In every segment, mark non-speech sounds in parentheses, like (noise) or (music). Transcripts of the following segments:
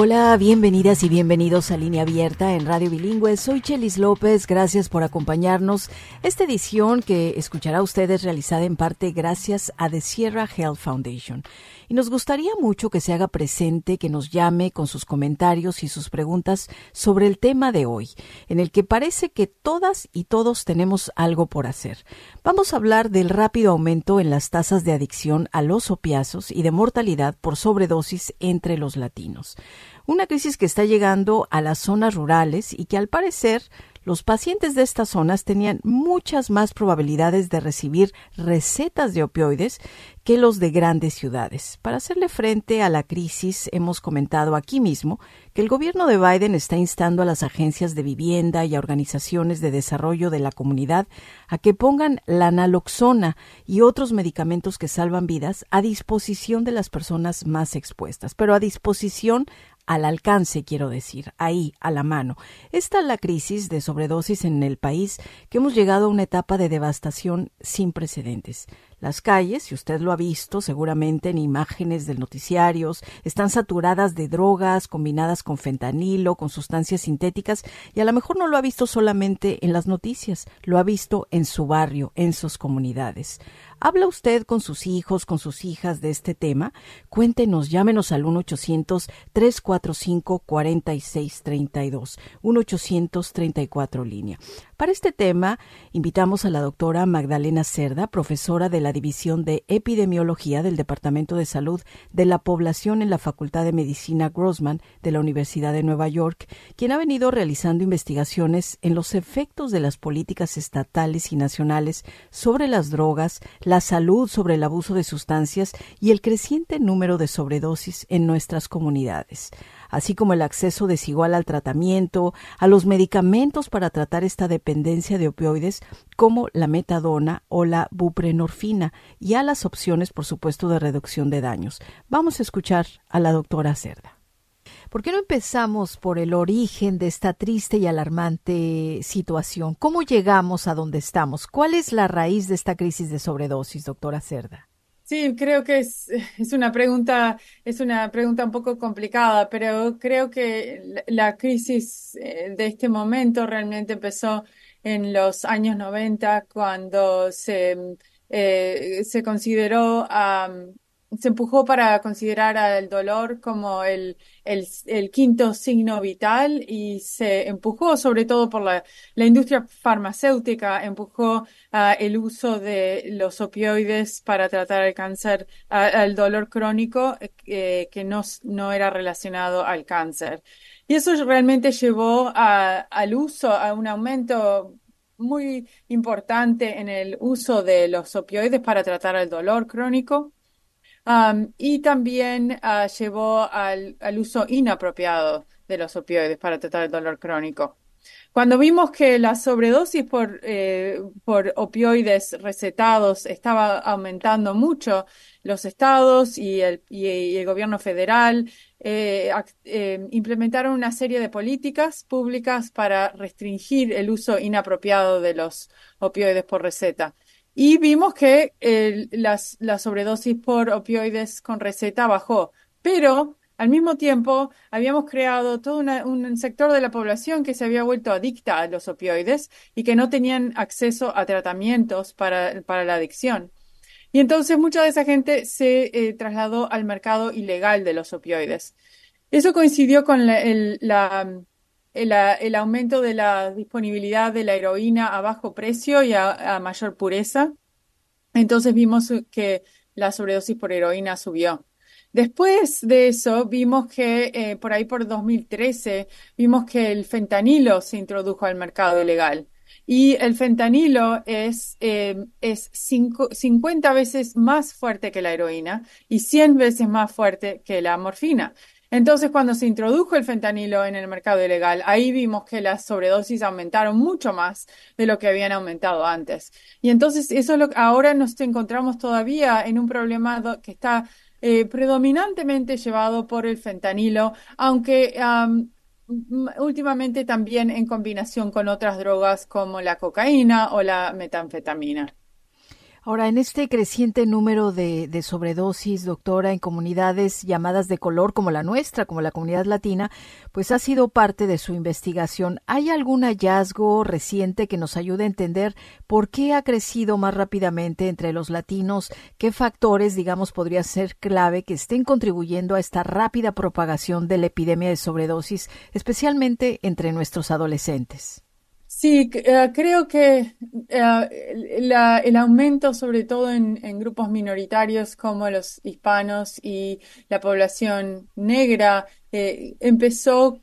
Hola, bienvenidas y bienvenidos a Línea Abierta en Radio Bilingüe. Soy Chelis López, gracias por acompañarnos. Esta edición que escuchará ustedes realizada en parte gracias a The Sierra Health Foundation y nos gustaría mucho que se haga presente, que nos llame con sus comentarios y sus preguntas sobre el tema de hoy, en el que parece que todas y todos tenemos algo por hacer. Vamos a hablar del rápido aumento en las tasas de adicción a los opiáceos y de mortalidad por sobredosis entre los latinos. Una crisis que está llegando a las zonas rurales y que al parecer los pacientes de estas zonas tenían muchas más probabilidades de recibir recetas de opioides que los de grandes ciudades. Para hacerle frente a la crisis, hemos comentado aquí mismo que el gobierno de Biden está instando a las agencias de vivienda y a organizaciones de desarrollo de la comunidad a que pongan la naloxona y otros medicamentos que salvan vidas a disposición de las personas más expuestas, pero a disposición al alcance, quiero decir, ahí, a la mano. Esta es la crisis de sobredosis en el país que hemos llegado a una etapa de devastación sin precedentes. Las calles, si usted lo ha visto seguramente en imágenes del noticiarios, están saturadas de drogas combinadas con fentanilo, con sustancias sintéticas, y a lo mejor no lo ha visto solamente en las noticias, lo ha visto en su barrio, en sus comunidades. ¿Habla usted con sus hijos, con sus hijas de este tema? Cuéntenos, llámenos al 1-800-345-4632, 1-800-34 línea. Para este tema, invitamos a la doctora Magdalena Cerda, profesora de la División de Epidemiología del Departamento de Salud de la Población en la Facultad de Medicina Grossman de la Universidad de Nueva York, quien ha venido realizando investigaciones en los efectos de las políticas estatales y nacionales sobre las drogas, la salud sobre el abuso de sustancias y el creciente número de sobredosis en nuestras comunidades así como el acceso desigual al tratamiento, a los medicamentos para tratar esta dependencia de opioides como la metadona o la buprenorfina y a las opciones, por supuesto, de reducción de daños. Vamos a escuchar a la doctora Cerda. ¿Por qué no empezamos por el origen de esta triste y alarmante situación? ¿Cómo llegamos a donde estamos? ¿Cuál es la raíz de esta crisis de sobredosis, doctora Cerda? Sí, creo que es, es una pregunta, es una pregunta un poco complicada, pero creo que la, crisis eh, de este momento realmente empezó en los años 90 cuando se, eh, se consideró se empujó para considerar al dolor como el, el, quinto signo vital y se empujó, sobre todo por la, la industria farmacéutica, empujó uh, el uso de los opioides para tratar el cáncer, uh, el dolor crónico eh, que no, no era relacionado al cáncer. Y eso realmente llevó a, al uso, a un aumento muy importante en el uso de los opioides para tratar el dolor crónico y también ah, llevó al, uso inapropiado de los opioides para tratar el dolor crónico. Cuando vimos que la sobredosis por, eh, opioides recetados estaba aumentando mucho, los estados y el, el gobierno federal eh, eh, implementaron una serie de políticas públicas para restringir el uso inapropiado de los opioides por receta. Y vimos que las, la sobredosis por opioides con receta bajó, pero al mismo tiempo habíamos creado todo un sector de la población que se había vuelto adicta a los opioides y que no tenían acceso a tratamientos para, para la adicción. Y entonces mucha de esa gente se eh, trasladó al mercado ilegal de los opioides. Eso coincidió con la, el, aumento de la disponibilidad de la heroína a bajo precio y a, mayor pureza. Entonces vimos que la sobredosis por heroína subió. Después de eso, vimos que eh, por ahí por 2013, vimos que el fentanilo se introdujo al mercado ilegal. Y el fentanilo es, eh, es 50 veces más fuerte que la heroína y 100 veces más fuerte que la morfina. Entonces, cuando se introdujo el fentanilo en el mercado ilegal, ahí vimos que las sobredosis aumentaron mucho más de lo que habían aumentado antes. Y entonces, eso es lo que ahora nos encontramos todavía en un problema que está eh, predominantemente llevado por el fentanilo, aunque últimamente también en combinación con otras drogas como la cocaína o la metanfetamina. Ahora, en este creciente número de, sobredosis, doctora, en comunidades llamadas de color como la nuestra, como la comunidad latina, pues ha sido parte de su investigación. ¿Hay algún hallazgo reciente que nos ayude a entender por qué ha crecido más rápidamente entre los latinos? ¿Qué factores, digamos, podría ser clave que estén contribuyendo a esta rápida propagación de la epidemia de sobredosis, especialmente entre nuestros adolescentes? Sí, eh, creo que eh, el aumento, sobre todo en, grupos minoritarios como los hispanos y la población negra, eh, empezó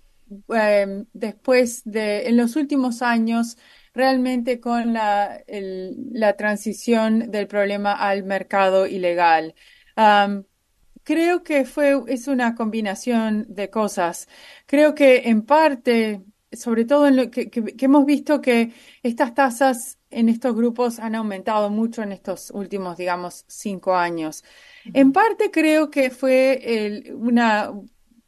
em, después de, en los últimos años, realmente con la, la transición del problema al mercado ilegal. creo que fue, es una combinación de cosas. Creo que en parte sobre todo en lo que, hemos visto que estas tasas en estos grupos han aumentado mucho en estos últimos, digamos, cinco años. En parte creo que fue una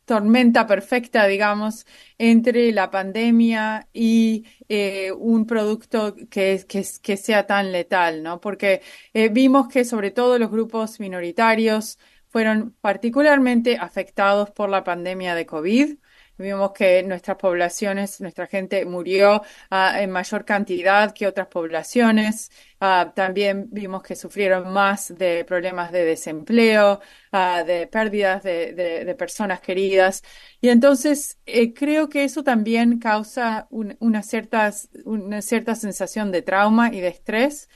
tormenta perfecta, digamos, entre la pandemia y eh, un producto que, que, que, sea tan letal, ¿no? Porque eh, vimos que sobre todo los grupos minoritarios fueron particularmente afectados por la pandemia de COVID. Vimos que nuestras poblaciones, nuestra gente murió ah, en mayor cantidad que otras poblaciones. Ah, también vimos que sufrieron más de problemas de desempleo, ah, de pérdidas de, personas queridas. Y entonces eh, creo que eso también causa una, cierta, una cierta sensación de trauma y de estrés.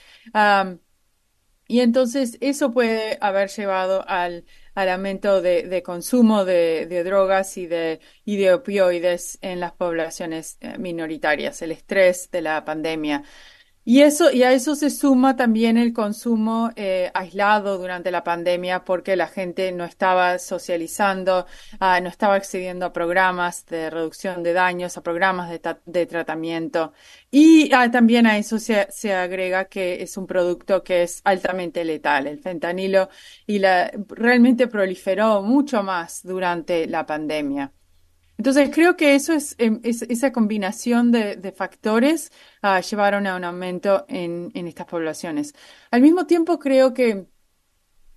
y entonces eso puede haber llevado al al aumento de, consumo de, drogas y de, y de opioides en las poblaciones eh, minoritarias, el estrés de la pandemia. Y eso, y a eso se suma también el consumo eh, aislado durante la pandemia porque la gente no estaba socializando, ah, no estaba accediendo a programas de reducción de daños, a programas de, tratamiento. Y ah, también a eso se, se, agrega que es un producto que es altamente letal. El fentanilo y la, realmente proliferó mucho más durante la pandemia. Entonces, creo que eso es, em, esa combinación de, factores uh, llevaron a un aumento en, estas poblaciones. Al mismo tiempo, creo que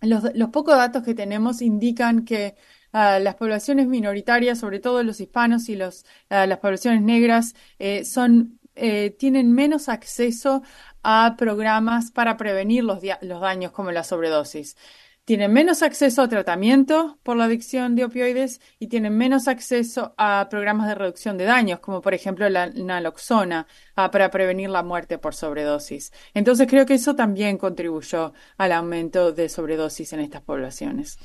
los, pocos datos que tenemos indican que ah, las poblaciones minoritarias, sobre todo los hispanos y los, ah, las poblaciones negras, eh, son, eh, tienen menos acceso a programas para prevenir los, los daños como la sobredosis tienen menos acceso a tratamiento por la adicción de opioides y tienen menos acceso a programas de reducción de daños, como por ejemplo la naloxona, ah, para prevenir la muerte por sobredosis. Entonces creo que eso también contribuyó al aumento de sobredosis en estas poblaciones.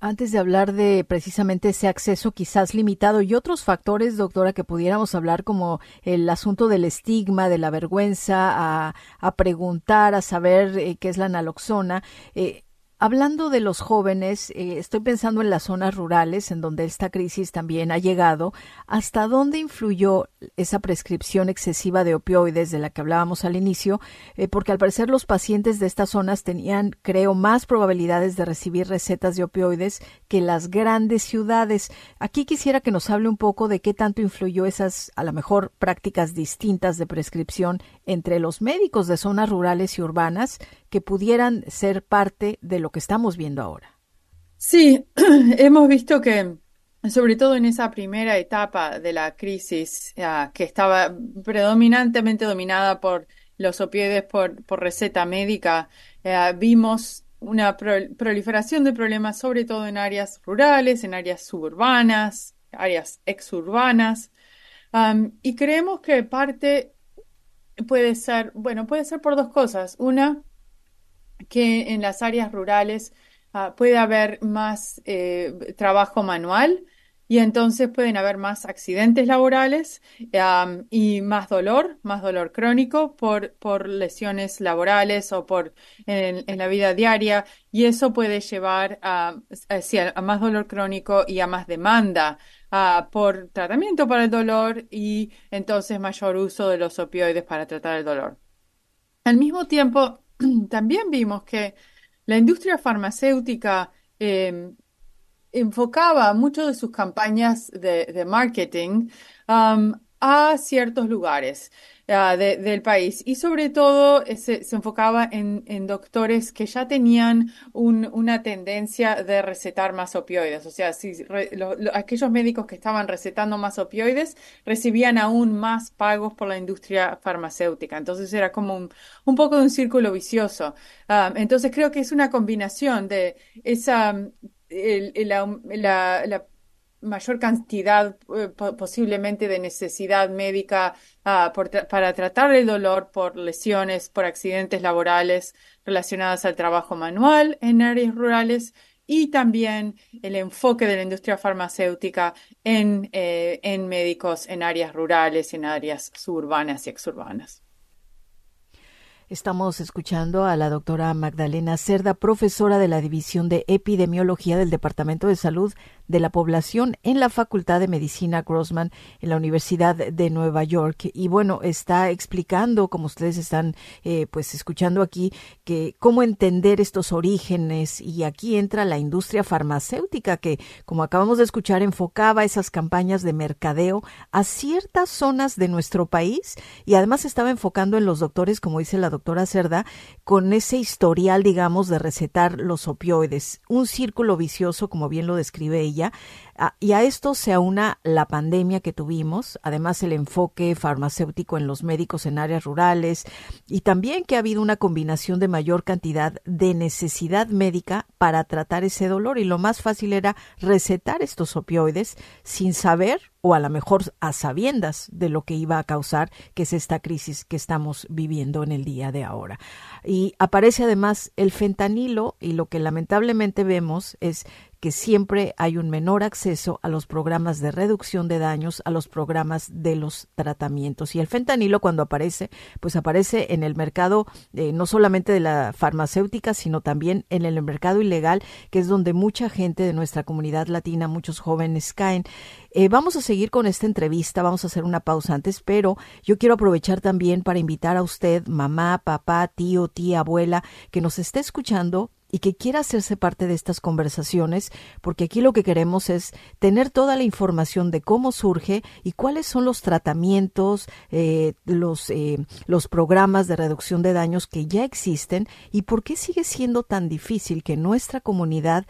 Antes de hablar de precisamente ese acceso quizás limitado y otros factores, doctora, que pudiéramos hablar como el asunto del estigma, de la vergüenza, a, preguntar, a saber eh, qué es la naloxona, eh, Hablando de los jóvenes, eh, estoy pensando en las zonas rurales en donde esta crisis también ha llegado. ¿Hasta dónde influyó esa prescripción excesiva de opioides de la que hablábamos al inicio? Eh, porque al parecer los pacientes de estas zonas tenían, creo, más probabilidades de recibir recetas de opioides que las grandes ciudades. Aquí quisiera que nos hable un poco de qué tanto influyó esas, a lo mejor, prácticas distintas de prescripción entre los médicos de zonas rurales y urbanas que pudieran ser parte de lo que estamos viendo ahora. Sí, (clears throat) hemos visto que, sobre todo en esa primera etapa de la crisis, ah, que estaba predominantemente dominada por los opioides por, receta médica, eh, vimos una proliferación de problemas, sobre todo en áreas rurales, en áreas suburbanas, áreas exurbanas. y creemos que parte puede ser, bueno, puede ser por dos cosas. Una, que en las áreas rurales ah, puede haber más eh, trabajo manual y entonces pueden haber más accidentes laborales y más dolor, más dolor crónico por, por lesiones laborales o por en, la vida diaria y eso puede llevar a, a, más dolor crónico y a más demanda por tratamiento para el dolor y entonces mayor uso de los opioides para tratar el dolor. Al mismo tiempo, (clears throat) también vimos que la industria farmacéutica em, enfocaba mucho de sus campañas de, marketing a ciertos lugares uh, del país y sobre todo eh, se, enfocaba en, doctores que ya tenían una tendencia de recetar más opioides. O sea, si aquellos médicos que estaban recetando más opioides recibían aún más pagos por la industria farmacéutica. Entonces era como un, poco de un círculo vicioso. Um, entonces creo que es una combinación de esa la, mayor cantidad eh, posiblemente de necesidad médica ah, para tratar el dolor por lesiones, por accidentes laborales relacionadas al trabajo manual en áreas rurales y también el enfoque de la industria farmacéutica en, eh, en médicos en áreas rurales, en áreas suburbanas y exurbanas. Estamos escuchando a la doctora Magdalena Cerda, profesora de la División de Epidemiología del Departamento de Salud de la Población en la Facultad de Medicina Grossman en la Universidad de Nueva York. Y bueno, está explicando, como ustedes están eh, pues escuchando aquí, que cómo entender estos orígenes. Y aquí entra la industria farmacéutica que, como acabamos de escuchar, enfocaba esas campañas de mercadeo a ciertas zonas de nuestro país y además estaba enfocando en los doctores, como dice la doctora Cerda, con ese historial, digamos, de recetar los opioides. Un círculo vicioso, como bien lo describe Ah, y a esto se aúna la pandemia que tuvimos, además el enfoque farmacéutico en los médicos en áreas rurales y también que ha habido una combinación de mayor cantidad de necesidad médica para tratar ese dolor y lo más fácil era recetar estos opioides sin saber o a lo mejor a sabiendas de lo que iba a causar, que es esta crisis que estamos viviendo en el día de ahora. Y aparece además el fentanilo y lo que lamentablemente vemos es que siempre hay un menor acceso a los programas de reducción de daños, a los programas de los tratamientos. Y el fentanilo cuando aparece, pues aparece en el mercado eh, no solamente de la farmacéutica, sino también en el mercado ilegal, que es donde mucha gente de nuestra comunidad latina, muchos jóvenes caen. Eh, vamos a seguir con esta entrevista, vamos a hacer una pausa antes, pero yo quiero aprovechar también para invitar a usted, mamá, papá, tío, tía, abuela, que nos esté escuchando y que quiera hacerse parte de estas conversaciones, porque aquí lo que queremos es tener toda la información de cómo surge y cuáles son los tratamientos, eh, los, eh, los programas de reducción de daños que ya existen y por qué sigue siendo tan difícil que nuestra comunidad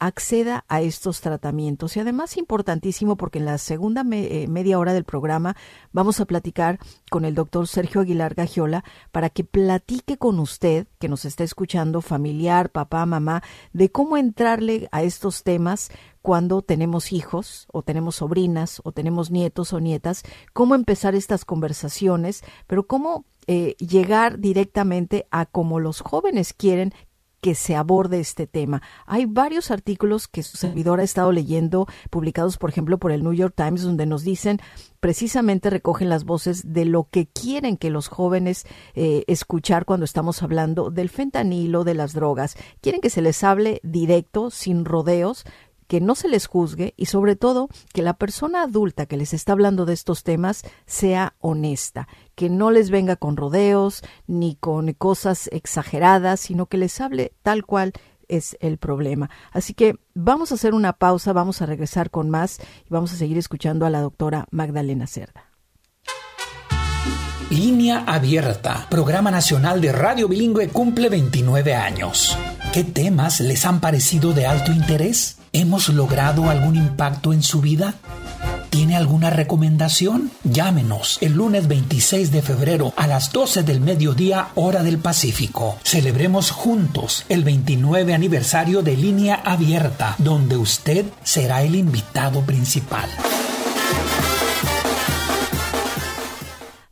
acceda a estos tratamientos. Y además importantísimo porque en la segunda eh, media hora del programa vamos a platicar con el doctor Sergio Aguilar Gagiola para que platique con usted, que nos está escuchando, familiar, papá, mamá, de cómo entrarle a estos temas cuando tenemos hijos o tenemos sobrinas o tenemos nietos o nietas, cómo empezar estas conversaciones, pero cómo eh, llegar directamente a como los jóvenes quieren que se aborde este tema. Hay varios artículos que su servidor ha estado leyendo, publicados, por ejemplo, por el New York Times, donde nos dicen, precisamente recogen las voces de lo que quieren que los jóvenes eh, escuchar cuando estamos hablando del fentanilo, de las drogas. Quieren que se les hable directo, sin rodeos, que no se les juzgue y sobre todo que la persona adulta que les está hablando de estos temas sea honesta, que no les venga con rodeos ni con cosas exageradas, sino que les hable tal cual es el problema. Así que vamos a hacer una pausa, vamos a regresar con más y vamos a seguir escuchando a la doctora Magdalena Cerda. Línea Abierta, Programa Nacional de Radio Bilingüe cumple 29 años. ¿Qué temas les han parecido de alto interés? ¿Hemos logrado algún impacto en su vida? ¿Tiene alguna recomendación? Llámenos el lunes 26 de febrero a las 12 del mediodía hora del Pacífico. Celebremos juntos el 29 aniversario de Línea Abierta, donde usted será el invitado principal.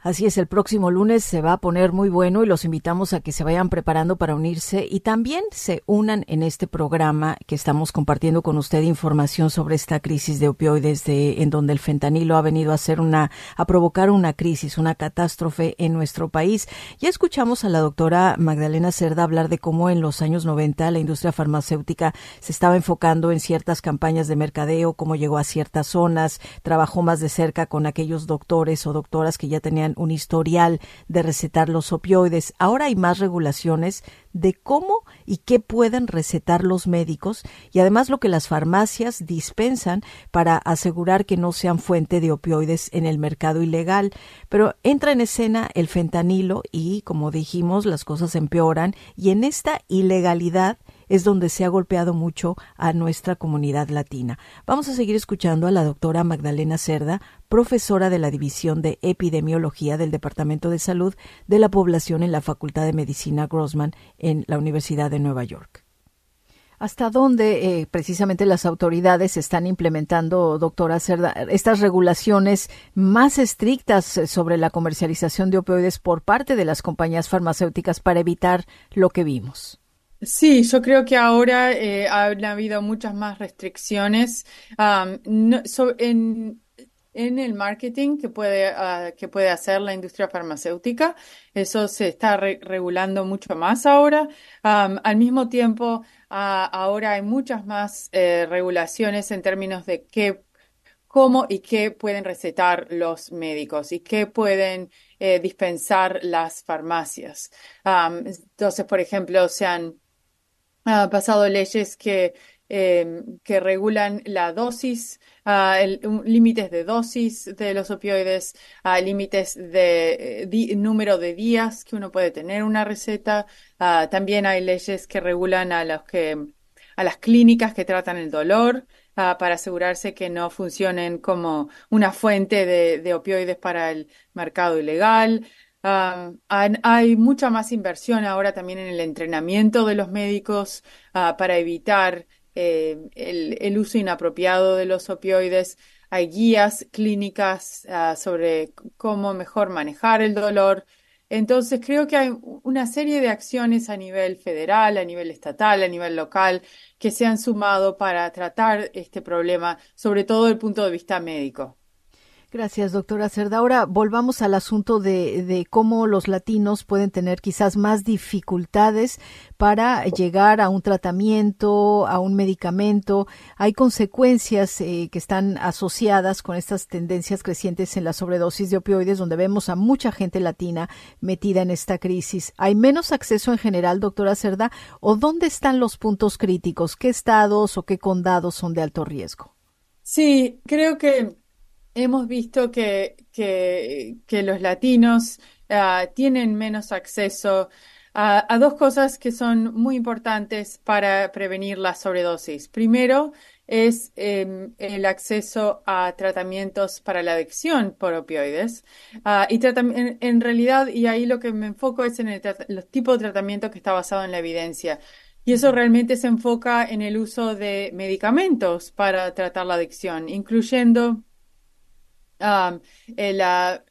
Así es, el próximo lunes se va a poner muy bueno y los invitamos a que se vayan preparando para unirse y también se unan en este programa que estamos compartiendo con usted información sobre esta crisis de opioides de, en donde el fentanilo ha venido a hacer una, a provocar una crisis, una catástrofe en nuestro país. Ya escuchamos a la doctora Magdalena Cerda hablar de cómo en los años 90 la industria farmacéutica se estaba enfocando en ciertas campañas de mercadeo, cómo llegó a ciertas zonas, trabajó más de cerca con aquellos doctores o doctoras que ya tenían un historial de recetar los opioides. Ahora hay más regulaciones de cómo y qué pueden recetar los médicos y además lo que las farmacias dispensan para asegurar que no sean fuente de opioides en el mercado ilegal. Pero entra en escena el fentanilo y, como dijimos, las cosas empeoran y en esta ilegalidad es donde se ha golpeado mucho a nuestra comunidad latina. Vamos a seguir escuchando a la doctora Magdalena Cerda, profesora de la División de Epidemiología del Departamento de Salud de la Población en la Facultad de Medicina Grossman en la Universidad de Nueva York. ¿Hasta dónde eh, precisamente las autoridades están implementando, doctora Cerda, estas regulaciones más estrictas eh, sobre la comercialización de opioides por parte de las compañías farmacéuticas para evitar lo que vimos? Sí, yo creo que ahora eh, han habido muchas más restricciones en, el marketing que puede, ah, que puede hacer la industria farmacéutica. Eso se está regulando mucho más ahora. al mismo tiempo, ah, ahora hay muchas más eh, regulaciones en términos de qué, cómo y qué pueden recetar los médicos y qué pueden eh, dispensar las farmacias. entonces, por ejemplo, se han ha pasado leyes que, em, que regulan la dosis, uh, límites de dosis de los opioides, uh, límites de eh, número de días que uno puede tener una receta. Ah, también hay leyes que regulan a los que a las clínicas que tratan el dolor para asegurarse que no funcionen como una fuente de opioides para el mercado ilegal hay mucha más inversión ahora también en el entrenamiento de los médicos ah, para evitar eh, el, uso inapropiado de los opioides. Hay guías clínicas ah, sobre cómo mejor manejar el dolor. Entonces creo que hay una serie de acciones a nivel federal, a nivel estatal, a nivel local, que se han sumado para tratar este problema, sobre todo desde el punto de vista médico. Gracias, doctora Cerda. Ahora volvamos al asunto de, de, cómo los latinos pueden tener quizás más dificultades para llegar a un tratamiento, a un medicamento. Hay consecuencias eh, que están asociadas con estas tendencias crecientes en la sobredosis de opioides, donde vemos a mucha gente latina metida en esta crisis. ¿Hay menos acceso en general, doctora Cerda? ¿O dónde están los puntos críticos? ¿Qué estados o qué condados son de alto riesgo? Sí, creo que hemos visto que, los latinos ah, tienen menos acceso a, dos cosas que son muy importantes para prevenir la sobredosis. Primero es em, el acceso a tratamientos para la adicción por opioides. Ah, y en, en, realidad, y ahí lo que me enfoco es en el los tipos de tratamiento que está basado en la evidencia. Y eso realmente se enfoca en el uso de medicamentos para tratar la adicción, incluyendo Um, la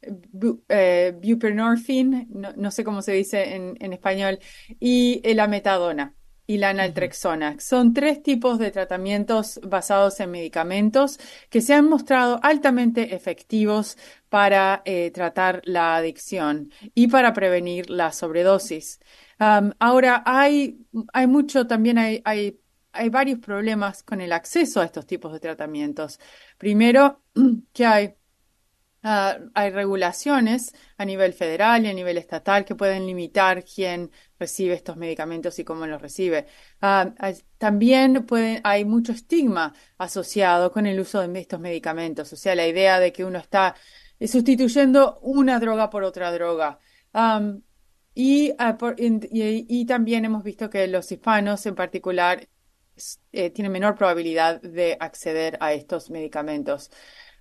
eh, buprenorphine, no, sé cómo se dice en, español, y la metadona y la naltrexona. Son tres tipos de tratamientos basados en medicamentos que se han mostrado altamente efectivos para eh, tratar la adicción y para prevenir la sobredosis. Um, ahora, hay, hay mucho, también hay, hay, hay varios problemas con el acceso a estos tipos de tratamientos. Primero, (clears throat) que hay Ah, hay regulaciones a nivel federal y a nivel estatal que pueden limitar quién recibe estos medicamentos y cómo los recibe. Ah, también hay mucho estigma asociado con el uso de estos medicamentos, o sea, la idea de que uno está sustituyendo una droga por otra droga. Ah, y, y, también hemos visto que los hispanos en particular eh, tienen menor probabilidad de acceder a estos medicamentos.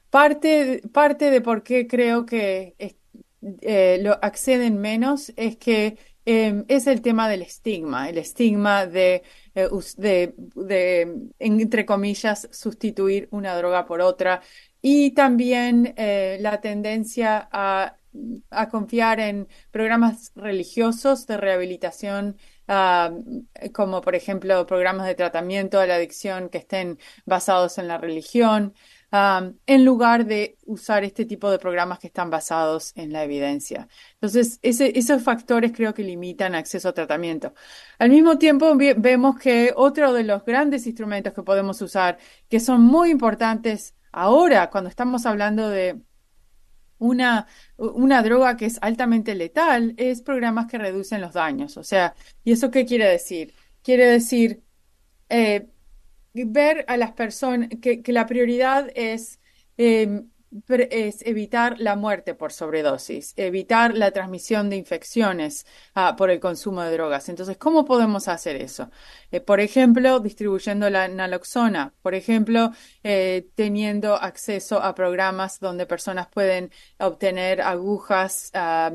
Parte, parte de por qué creo que eh, lo acceden menos es que em, es el tema del estigma, el estigma de, eh, de, de, entre comillas, sustituir una droga por otra. Y también eh, la tendencia a confiar en programas religiosos de rehabilitación, como por ejemplo programas de tratamiento a la adicción que estén basados en la religión, en lugar de usar este tipo de programas que están basados en la evidencia. Entonces, esos factores creo que limitan acceso a tratamiento. Al mismo tiempo, vemos que otro de los grandes instrumentos que podemos usar, que son muy importantes ahora, cuando estamos hablando de una, una droga que es altamente letal, es programas que reducen los daños. O sea, ¿y eso qué quiere decir? Quiere decir, eh, ver a las personas, que, la prioridad es, em, es evitar la muerte por sobredosis, evitar la transmisión de infecciones ah, por el consumo de drogas. Entonces, ¿cómo podemos hacer eso? Eh, por ejemplo, distribuyendo la naloxona, por ejemplo, eh, teniendo acceso a programas donde personas pueden obtener agujas ah,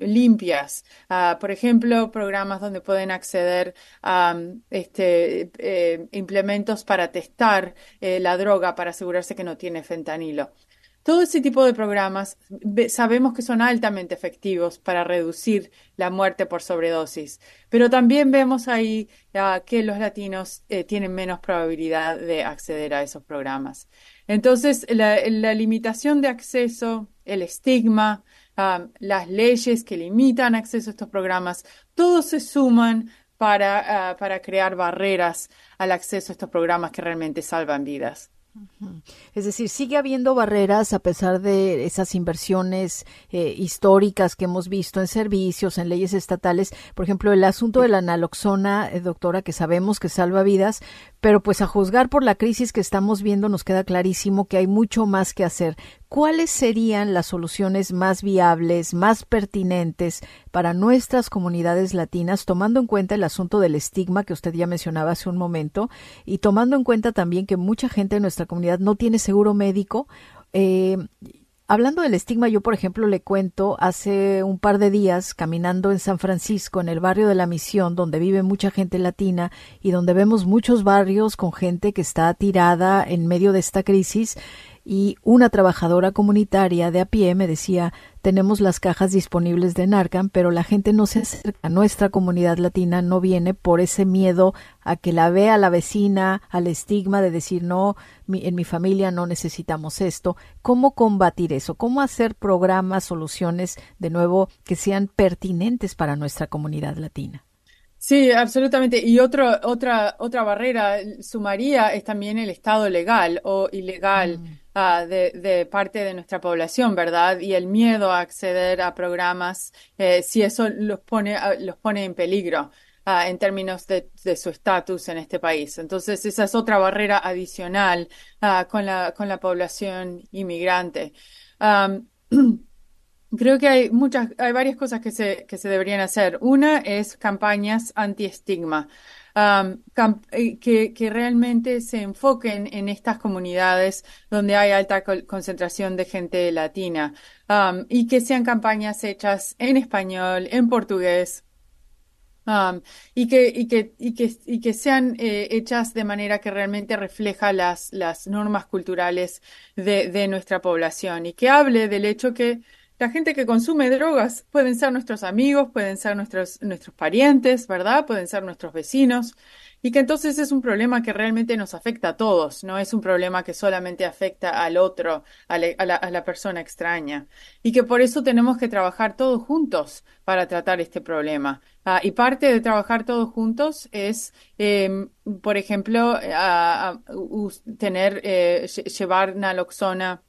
limpias, ah, por ejemplo, programas donde pueden acceder a este, eh, implementos para testar la droga para asegurarse que no tiene fentanilo. Todo ese tipo de programas sabemos que son altamente efectivos para reducir la muerte por sobredosis, pero también vemos ahí ah, que los latinos eh, tienen menos probabilidad de acceder a esos programas. Entonces, la, limitación de acceso, el estigma, ah, las leyes que limitan acceso a estos programas, todos se suman para, ah, para crear barreras al acceso a estos programas que realmente salvan vidas. Es decir, sigue habiendo barreras a pesar de esas inversiones eh, históricas que hemos visto en servicios, en leyes estatales. Por ejemplo, el asunto de la naloxona, eh, doctora, que sabemos que salva vidas, pero pues a juzgar por la crisis que estamos viendo nos queda clarísimo que hay mucho más que hacer. ¿Cuáles serían las soluciones más viables, más pertinentes para nuestras comunidades latinas, tomando en cuenta el asunto del estigma que usted ya mencionaba hace un momento y tomando en cuenta también que mucha gente de nuestra comunidad no tiene seguro médico? Eh, Hablando del estigma, yo por ejemplo le cuento hace un par de días caminando en San Francisco, en el barrio de la Misión, donde vive mucha gente latina y donde vemos muchos barrios con gente que está tirada en medio de esta crisis y una trabajadora comunitaria de a pie me decía tenemos las cajas disponibles de Narcan, pero la gente no se acerca. Nuestra comunidad latina no viene por ese miedo a que la vea la vecina, al estigma de decir no, en mi familia no necesitamos esto. ¿Cómo combatir eso? ¿Cómo hacer programas, soluciones de nuevo que sean pertinentes para nuestra comunidad latina? Sí, absolutamente. Y otro, otra, otra barrera sumaría es también el estado legal o ilegal mm. ah, de, parte de nuestra población, ¿verdad? Y el miedo a acceder a programas, eh, si eso los pone, ah, los pone en peligro. Ah, en términos de, su estatus en este país. Entonces, esa es otra barrera adicional con, la, con la población inmigrante. (clears throat) Creo que hay muchas, hay varias cosas que se, que se deberían hacer. Una es campañas anti-estigma, eh, que, que, realmente se enfoquen en estas comunidades donde hay alta concentración de gente latina y que sean campañas hechas en español, en portugués, y, que, y, que, y, que, y que sean eh, hechas de manera que realmente refleja las, las normas culturales de, de nuestra población y que hable del hecho que la gente que consume drogas pueden ser nuestros amigos, pueden ser nuestros, nuestros parientes, ¿verdad? Pueden ser nuestros vecinos. Y que entonces es un problema que realmente nos afecta a todos, no es un problema que solamente afecta al otro, a, la, persona extraña. Y que por eso tenemos que trabajar todos juntos para tratar este problema. Ah, y parte de trabajar todos juntos es, em, por ejemplo, tener, eh, llevar naloxona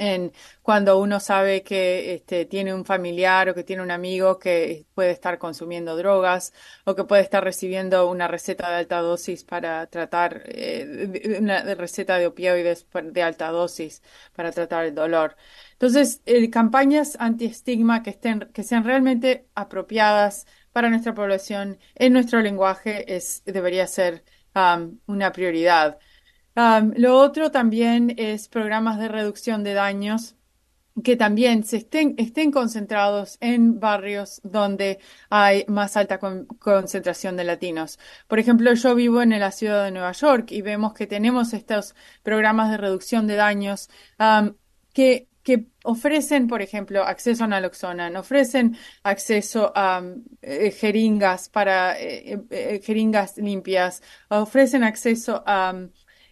en cuando uno sabe que este, tiene un familiar o que tiene un amigo que puede estar consumiendo drogas o que puede estar recibiendo una receta de alta dosis para tratar, eh, una receta de opioides de alta dosis para tratar el dolor. Entonces, eh, campañas anti-estigma que, estén, que sean realmente apropiadas para nuestra población en nuestro lenguaje es, debería ser um, una prioridad lo otro también es programas de reducción de daños que también se estén, estén concentrados en barrios donde hay más alta concentración de latinos. Por ejemplo, yo vivo en la ciudad de Nueva York y vemos que tenemos estos programas de reducción de daños que que ofrecen, por ejemplo, acceso a naloxona, ofrecen acceso a eh, jeringas para eh, jeringas limpias, ofrecen acceso a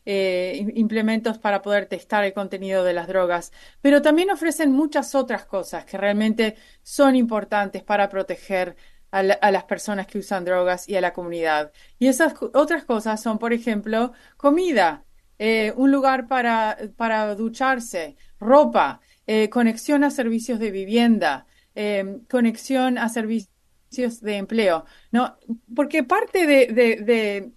implementos para poder testar el contenido de las drogas, pero también ofrecen muchas otras cosas que realmente son importantes para proteger a, las personas que usan drogas y a la comunidad. Y esas otras cosas son, por ejemplo, comida, eh, un lugar para, para ducharse, ropa, eh, conexión a servicios de vivienda, eh, conexión a servicios de empleo, ¿no? Porque parte de,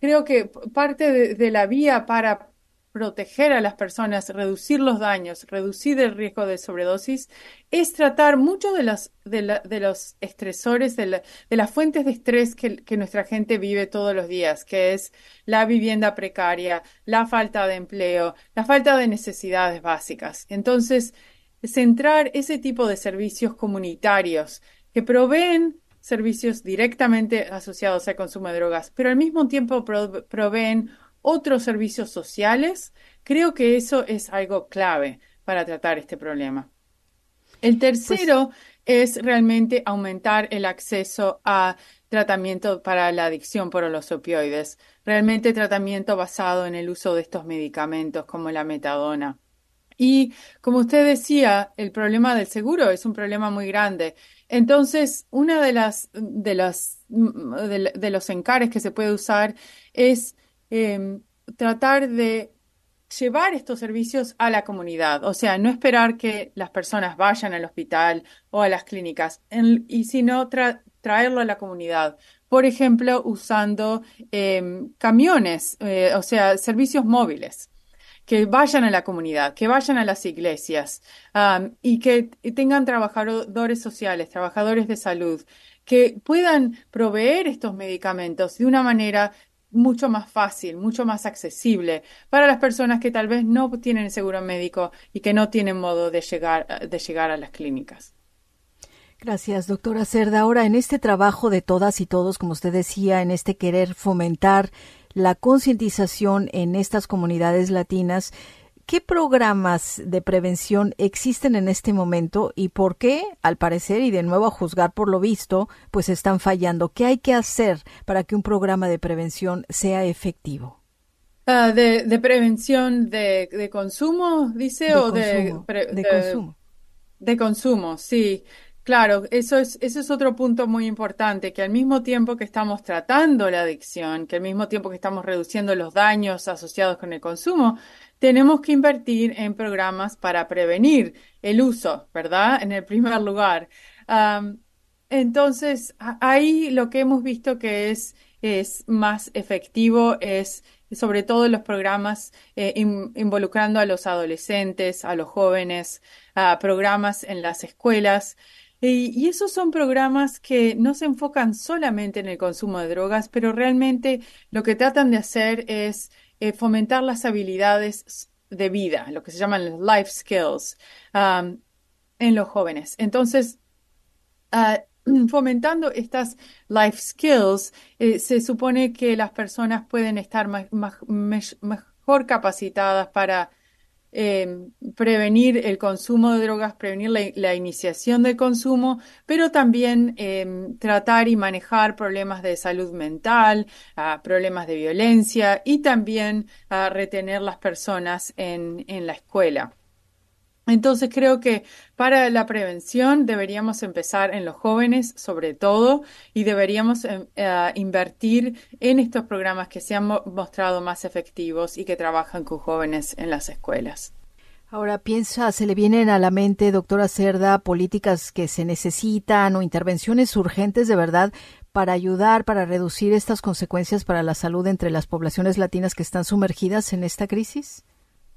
creo que parte de, la vía para proteger a las personas, reducir los daños, reducir el riesgo de sobredosis, es tratar mucho de los, de, los estresores, de, las fuentes de estrés que, nuestra gente vive todos los días, que es la vivienda precaria, la falta de empleo, la falta de necesidades básicas. Entonces, centrar ese tipo de servicios comunitarios que proveen servicios directamente asociados al consumo de drogas, pero al mismo tiempo proveen otros servicios sociales, creo que eso es algo clave para tratar este problema. El tercero es realmente aumentar el acceso a tratamiento para la adicción por los opioides, realmente tratamiento basado en el uso de estos medicamentos como la metadona. Y como usted decía, el problema del seguro es un problema muy grande. Entonces, una de las de las de, los encares que se puede usar es Em, tratar de llevar estos servicios a la comunidad, o sea, no esperar que las personas vayan al hospital o a las clínicas, y sino traerlo a la comunidad. Por ejemplo, usando em, camiones, eh, o sea, servicios móviles que vayan a la comunidad, que vayan a las iglesias y que tengan trabajadores sociales, trabajadores de salud, que puedan proveer estos medicamentos de una manera mucho más fácil, mucho más accesible para las personas que tal vez no tienen seguro médico y que no tienen modo de llegar, de llegar a las clínicas. Gracias, doctora Cerda. Ahora, en este trabajo de todas y todos, como usted decía, en este querer fomentar la concientización en estas comunidades latinas, ¿Qué programas de prevención existen en este momento y por qué, al parecer, y de nuevo a juzgar por lo visto, pues están fallando? ¿Qué hay que hacer para que un programa de prevención sea efectivo? Ah, de, prevención de, consumo, dice, o de, de consumo. De consumo, sí. Claro, eso es, eso es otro punto muy importante, que al mismo tiempo que estamos tratando la adicción, que al mismo tiempo que estamos reduciendo los daños asociados con el consumo, tenemos que invertir en programas para prevenir el uso, ¿verdad? En el primer lugar. entonces, ahí lo que hemos visto que es, es más efectivo es sobre todo los programas eh, involucrando a los adolescentes, a los jóvenes, a programas en las escuelas. Y, esos son programas que no se enfocan solamente en el consumo de drogas, pero realmente lo que tratan de hacer es eh, fomentar las habilidades de vida, lo que se llaman life skills, um, en los jóvenes. Entonces, ah, (clears throat) fomentando estas life skills, eh, se supone que las personas pueden estar mejor capacitadas para Em, prevenir el consumo de drogas, prevenir la, iniciación del consumo, pero también em, tratar y manejar problemas de salud mental, ah, problemas de violencia y también ah, retener las personas en la escuela. Entonces creo que para la prevención deberíamos empezar en los jóvenes sobre todo y deberíamos em, eh, invertir en estos programas que se han mostrado más efectivos y que trabajan con jóvenes en las escuelas. Ahora piensa, se le vienen a la mente, doctora Cerda, políticas que se necesitan o intervenciones urgentes de verdad para ayudar, para reducir estas consecuencias para la salud entre las poblaciones latinas que están sumergidas en esta crisis.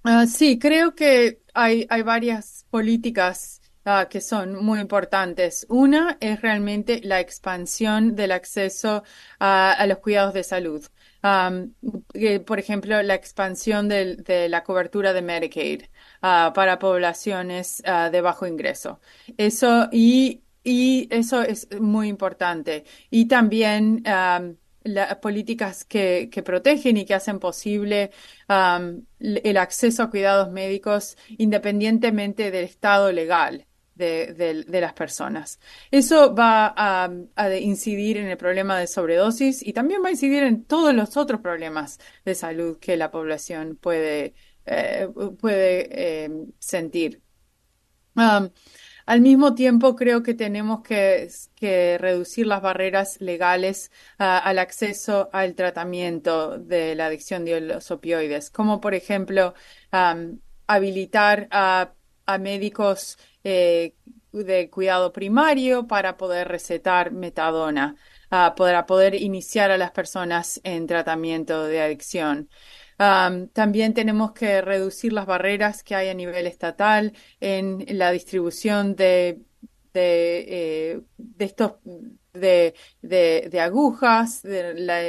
Ah, sí, creo que hay, hay varias políticas ah, que son muy importantes. Una es realmente la expansión del acceso a los cuidados de salud. por ejemplo, la expansión de la cobertura de Medicaid ah, para poblaciones de bajo ingreso. Eso y, y, eso es muy importante. Y también las políticas que, que, protegen y que hacen posible el acceso a cuidados médicos independientemente del estado legal de, de, las personas. Eso va a, incidir en el problema de sobredosis y también va a incidir en todos los otros problemas de salud que la población puede, eh, puede eh, sentir. Al mismo tiempo, creo que tenemos que, reducir las barreras legales ah, al acceso al tratamiento de la adicción de los opioides, como por ejemplo habilitar a, médicos eh, de cuidado primario para poder recetar metadona, ah, para poder iniciar a las personas en tratamiento de adicción también tenemos que reducir las barreras que hay a nivel estatal en la distribución de, de, eh, estos de, de, agujas, de la,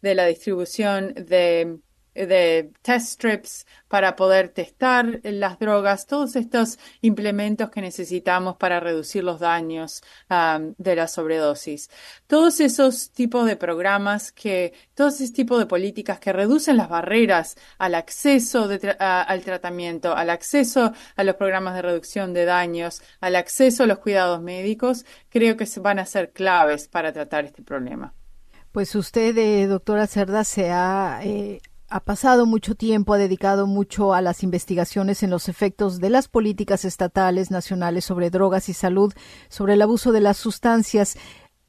de la distribución de de test strips para poder testar las drogas, todos estos implementos que necesitamos para reducir los daños um, de la sobredosis. Todos esos tipos de programas que, todos esos tipos de políticas que reducen las barreras al acceso al tratamiento, al acceso a los programas de reducción de daños, al acceso a los cuidados médicos, creo que van a ser claves para tratar este problema. Pues usted, eh, doctora Cerda, se ha eh, ha pasado mucho tiempo, ha dedicado mucho a las investigaciones en los efectos de las políticas estatales, nacionales sobre drogas y salud, sobre el abuso de las sustancias.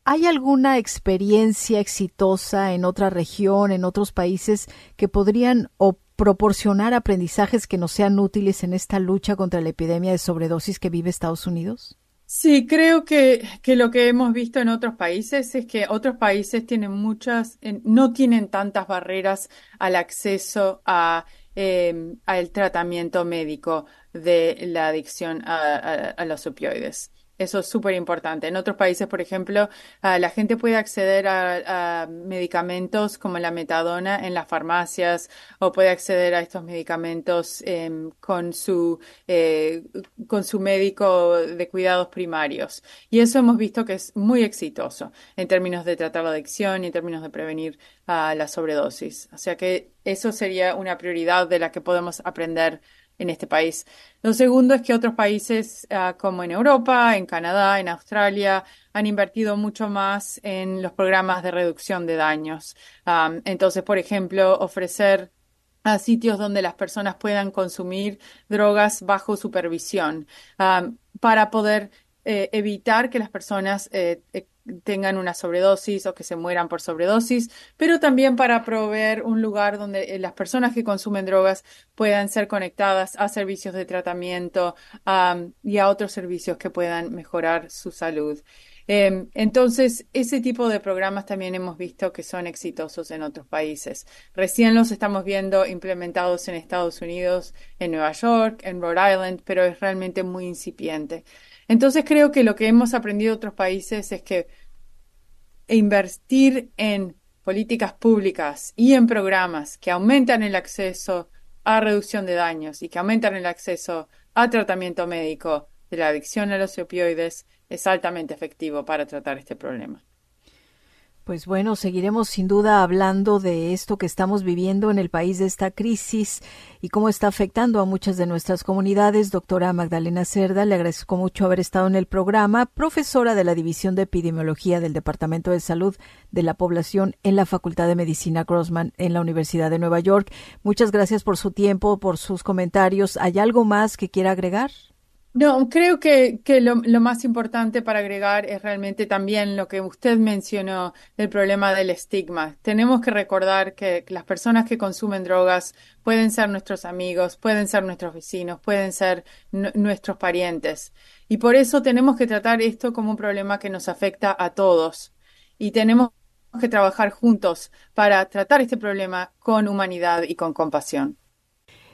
¿Hay alguna experiencia exitosa en otra región, en otros países, que podrían o proporcionar aprendizajes que nos sean útiles en esta lucha contra la epidemia de sobredosis que vive Estados Unidos? Sí, creo que, que, lo que hemos visto en otros países es que otros países tienen muchas, no tienen tantas barreras al acceso a, eh, al tratamiento médico de la adicción a los opioides. Eso es súper importante. En otros países, por ejemplo, ah, la gente puede acceder a, medicamentos como la metadona en las farmacias o puede acceder a estos medicamentos em, con, su, eh, con su médico de cuidados primarios. Y eso hemos visto que es muy exitoso en términos de tratar la adicción y en términos de prevenir ah, la sobredosis. O sea que eso sería una prioridad de la que podemos aprender en este país. Lo segundo es que otros países, ah, como en Europa, en Canadá, en Australia, han invertido mucho más en los programas de reducción de daños. entonces, por ejemplo, ofrecer a sitios donde las personas puedan consumir drogas bajo supervisión para poder eh, evitar que las personas eh, tengan una sobredosis o que se mueran por sobredosis, pero también para proveer un lugar donde las personas que consumen drogas puedan ser conectadas a servicios de tratamiento y a otros servicios que puedan mejorar su salud. Em, entonces, ese tipo de programas también hemos visto que son exitosos en otros países. Recién los estamos viendo implementados en Estados Unidos, en Nueva York, en Rhode Island, pero es realmente muy incipiente. Entonces creo que lo que hemos aprendido de otros países es que invertir en políticas públicas y en programas que aumentan el acceso a reducción de daños y que aumentan el acceso a tratamiento médico de la adicción a los opioides es altamente efectivo para tratar este problema. Pues bueno, seguiremos sin duda hablando de esto que estamos viviendo en el país de esta crisis y cómo está afectando a muchas de nuestras comunidades. Doctora Magdalena Cerda, le agradezco mucho haber estado en el programa, profesora de la División de Epidemiología del Departamento de Salud de la Población en la Facultad de Medicina Grossman en la Universidad de Nueva York. Muchas gracias por su tiempo, por sus comentarios. ¿Hay algo más que quiera agregar? No, creo que, lo, lo, más importante para agregar es realmente también lo que usted mencionó del problema del estigma. Tenemos que recordar que las personas que consumen drogas pueden ser nuestros amigos, pueden ser nuestros vecinos, pueden ser nuestros parientes. Y por eso tenemos que tratar esto como un problema que nos afecta a todos. Y tenemos que trabajar juntos para tratar este problema con humanidad y con compasión.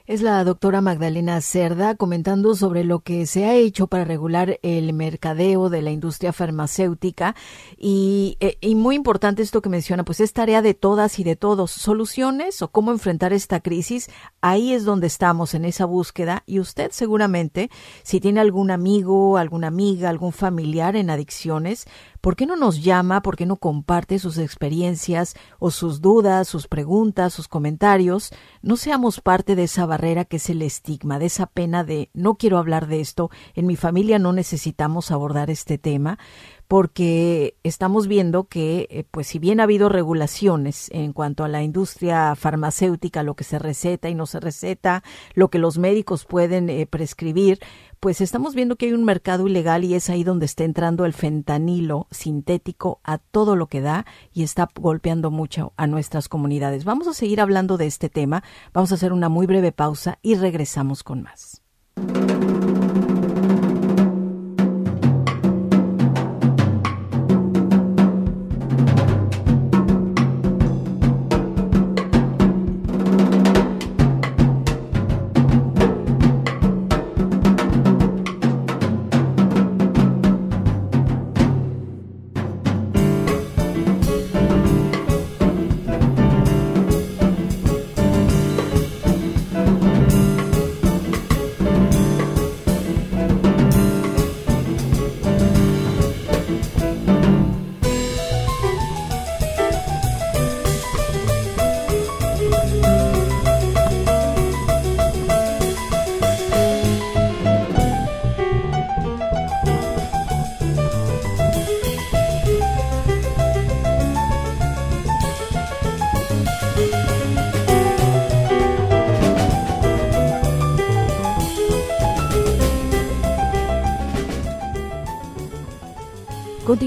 Es la doctora Magdalena Cerda comentando sobre lo que se ha hecho para regular el mercadeo de la industria farmacéutica y, eh, y, muy importante esto que menciona, pues es tarea de todas y de todos. Soluciones o cómo enfrentar esta crisis, ahí es donde estamos en esa búsqueda y usted seguramente, si tiene algún amigo, alguna amiga, algún familiar en adicciones, ¿por qué no nos llama? ¿Por qué no comparte sus experiencias o sus dudas, sus preguntas, sus comentarios? No seamos parte de esa barrera que es el estigma, de esa pena de no quiero hablar de esto, en mi familia no necesitamos abordar este tema, porque estamos viendo que, eh, pues si bien ha habido regulaciones en cuanto a la industria farmacéutica, lo que se receta y no se receta, lo que los médicos pueden eh, prescribir, pues estamos viendo que hay un mercado ilegal y es ahí donde está entrando el fentanilo sintético a todo lo que da y está golpeando mucho a nuestras comunidades. Vamos a seguir hablando de este tema, vamos a hacer una muy breve pausa y regresamos con más.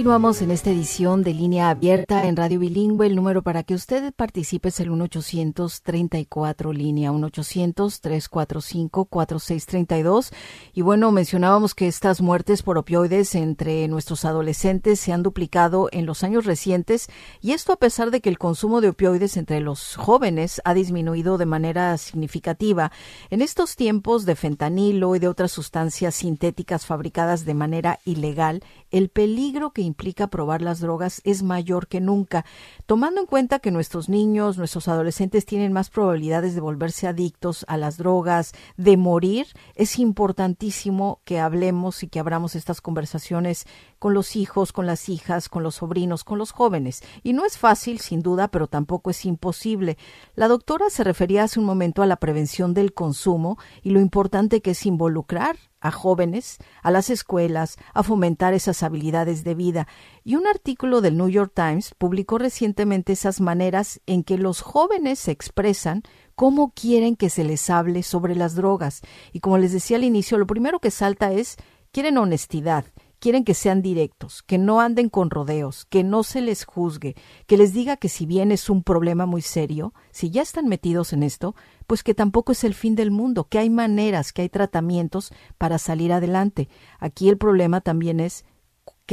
Continuamos en esta edición de línea abierta en Radio Bilingüe. El número para que usted participe es el 1-834 línea 1-800-345-4632. Y bueno, mencionábamos que estas muertes por opioides entre nuestros adolescentes se han duplicado en los años recientes y esto a pesar de que el consumo de opioides entre los jóvenes ha disminuido de manera significativa. En estos tiempos de fentanilo y de otras sustancias sintéticas fabricadas de manera ilegal, el peligro que implica probar las drogas es mayor que nunca, tomando en cuenta que nuestros niños, nuestros adolescentes tienen más probabilidades de volverse adictos a las drogas, de morir, es importantísimo que hablemos y que abramos estas conversaciones con los hijos, con las hijas, con los sobrinos, con los jóvenes. Y no es fácil, sin duda, pero tampoco es imposible. La doctora se refería hace un momento a la prevención del consumo y lo importante que es involucrar a jóvenes, a las escuelas, a fomentar esas habilidades de vida. Y un artículo del New York Times publicó recientemente esas maneras en que los jóvenes se expresan cómo quieren que se les hable sobre las drogas. Y como les decía al inicio, lo primero que salta es quieren honestidad, quieren que sean directos, que no anden con rodeos, que no se les juzgue, que les diga que si bien es un problema muy serio, si ya están metidos en esto, pues que tampoco es el fin del mundo, que hay maneras, que hay tratamientos para salir adelante. Aquí el problema también es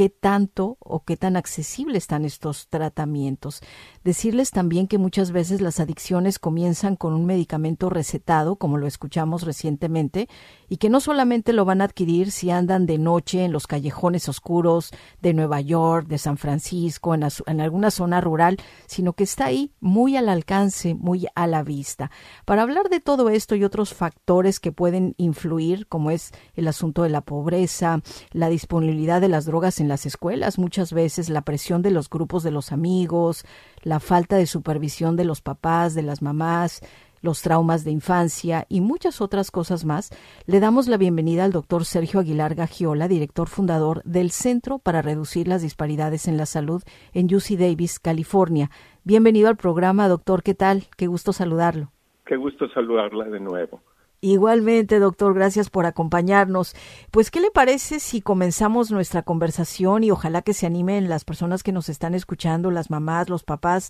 qué tanto o qué tan accesibles están estos tratamientos. Decirles también que muchas veces las adicciones comienzan con un medicamento recetado, como lo escuchamos recientemente, y que no solamente lo van a adquirir si andan de noche en los callejones oscuros de Nueva York, de San Francisco, en, en alguna zona rural, sino que está ahí muy al alcance, muy a la vista. Para hablar de todo esto y otros factores que pueden influir, como es el asunto de la pobreza, la disponibilidad de las drogas en las escuelas, muchas veces la presión de los grupos de los amigos, la falta de supervisión de los papás, de las mamás, los traumas de infancia y muchas otras cosas más, le damos la bienvenida al doctor Sergio Aguilar Gagiola, director fundador del Centro para Reducir las Disparidades en la Salud en UC Davis, California. Bienvenido al programa, doctor. ¿Qué tal? Qué gusto saludarlo. Qué gusto saludarla de nuevo. Igualmente, doctor, gracias por acompañarnos. Pues, ¿qué le parece si comenzamos nuestra conversación y ojalá que se animen las personas que nos están escuchando, las mamás, los papás,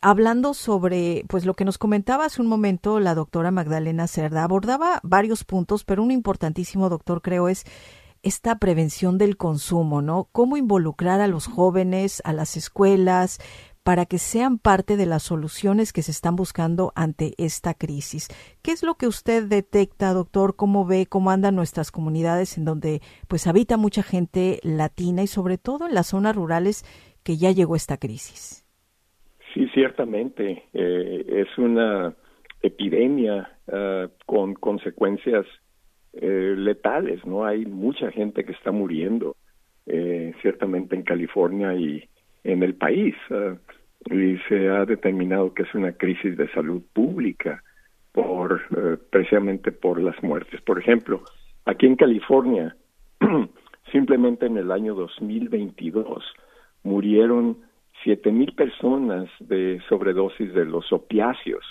hablando sobre, pues, lo que nos comentaba hace un momento la doctora Magdalena Cerda? Abordaba varios puntos, pero un importantísimo, doctor, creo, es esta prevención del consumo, ¿no? Cómo involucrar a los jóvenes, a las escuelas, para que sean parte de las soluciones que se están buscando ante esta crisis. ¿Qué es lo que usted detecta, doctor? ¿Cómo ve cómo andan nuestras comunidades en donde pues habita mucha gente latina y sobre todo en las zonas rurales que ya llegó esta crisis? Sí, ciertamente. Eh, es una epidemia ah, con consecuencias eh, letales, ¿no? Hay mucha gente que está muriendo ciertamente en California y en el país. y se ha determinado que es una crisis de salud pública por precisamente por las muertes. Por ejemplo, aquí en California, (clears throat) simplemente en el año 2022 murieron siete mil personas de sobredosis de los opiáceos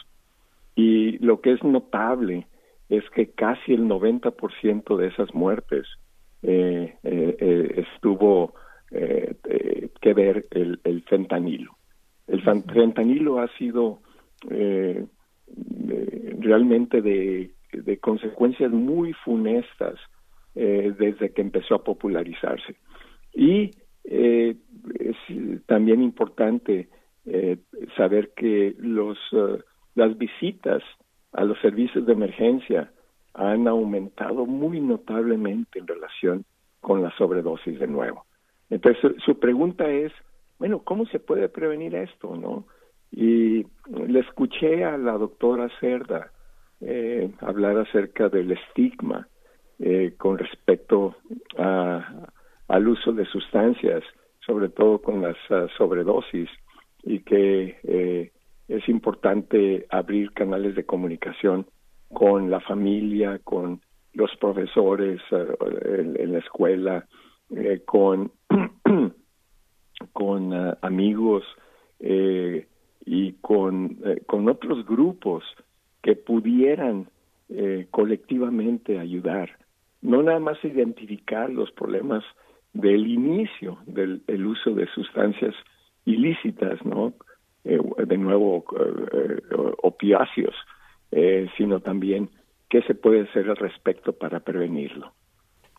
y lo que es notable es que casi el 90% de esas muertes eh, eh, eh estuvo eh, eh, que ver el, el, fentanilo. El fentanilo ha sido realmente de, de, consecuencias muy funestas desde que empezó a popularizarse. Y es también importante saber que los las visitas a los servicios de emergencia han aumentado muy notablemente en relación con la sobredosis de nuevo. Entonces, su pregunta es, bueno, ¿cómo se puede prevenir esto, no? Y le escuché a la doctora Cerda eh, hablar acerca del estigma eh, con respecto a, al uso de sustancias, sobre todo con las uh, sobredosis, y que eh, es importante abrir canales de comunicación con la familia, con los profesores eh, en, la escuela, eh, con, (clears throat) con eh, amigos y con, con otros grupos que pudieran colectivamente ayudar. No nada más identificar los problemas del inicio del uso de sustancias ilícitas, ¿no? Eh, de nuevo eh, eh, opiáceos, sino también qué se puede hacer al respecto para prevenirlo.